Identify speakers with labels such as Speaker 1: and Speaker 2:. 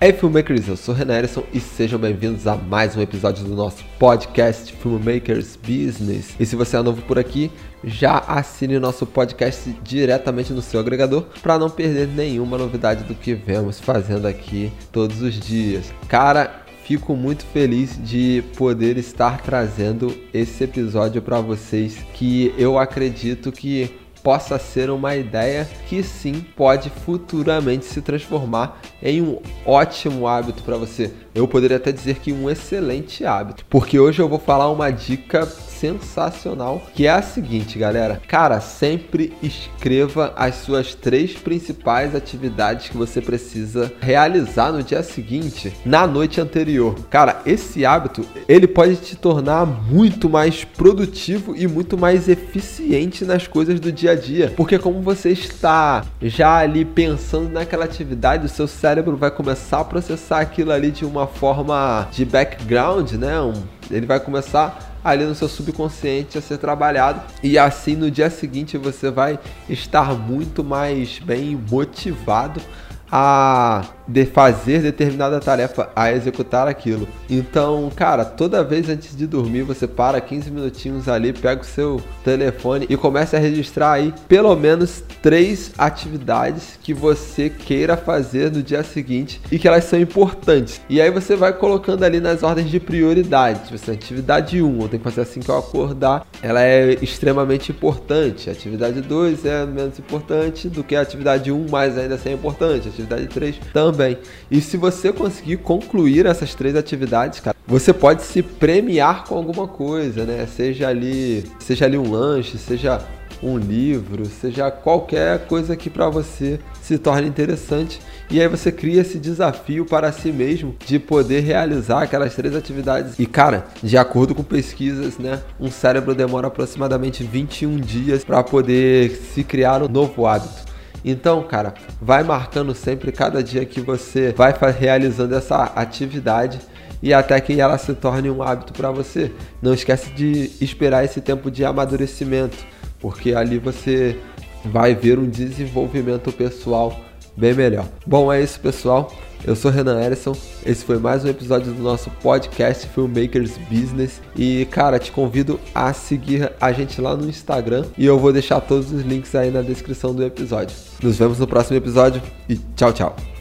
Speaker 1: Hey Filmmakers, eu sou Renan Erison e sejam bem-vindos a mais um episódio do nosso podcast Filmmakers Business. E se você é novo por aqui, já assine nosso podcast diretamente no seu agregador para não perder nenhuma novidade do que vemos fazendo aqui todos os dias. Cara, fico muito feliz de poder estar trazendo esse episódio para vocês que eu acredito que possa ser uma ideia que sim pode futuramente se transformar em um ótimo hábito para você. Eu poderia até dizer que um excelente hábito, porque hoje eu vou falar uma dica sensacional, que é a seguinte, galera. Cara, sempre escreva as suas três principais atividades que você precisa realizar no dia seguinte, na noite anterior. Cara, esse hábito, ele pode te tornar muito mais produtivo e muito mais eficiente nas coisas do dia a dia, porque como você está já ali pensando naquela atividade, o seu cérebro vai começar a processar aquilo ali de uma forma de background, né? Um, ele vai começar ali no seu subconsciente a ser trabalhado e assim no dia seguinte você vai estar muito mais bem motivado a de fazer determinada tarefa, a executar aquilo. Então, cara, toda vez antes de dormir, você para 15 minutinhos ali, pega o seu telefone e começa a registrar aí pelo menos três atividades que você queira fazer no dia seguinte e que elas são importantes. E aí você vai colocando ali nas ordens de prioridade. Assim, atividade 1, eu tenho que fazer assim que eu acordar, ela é extremamente importante. atividade 2 é menos importante do que a atividade 1, mas ainda assim é importante. atividade 3 também também. E se você conseguir concluir essas três atividades, cara, você pode se premiar com alguma coisa, né? Seja ali, seja ali um lanche, seja um livro, seja qualquer coisa que para você se torne interessante. E aí você cria esse desafio para si mesmo de poder realizar aquelas três atividades. E cara, de acordo com pesquisas, né, um cérebro demora aproximadamente 21 dias para poder se criar um novo hábito. Então, cara, vai marcando sempre cada dia que você vai realizando essa atividade e até que ela se torne um hábito para você. Não esquece de esperar esse tempo de amadurecimento, porque ali você vai ver um desenvolvimento pessoal bem melhor. Bom, é isso, pessoal. Eu sou Renan Erison. Esse foi mais um episódio do nosso podcast Filmmakers Business. E, cara, te convido a seguir a gente lá no Instagram. E eu vou deixar todos os links aí na descrição do episódio. Nos vemos no próximo episódio e tchau, tchau.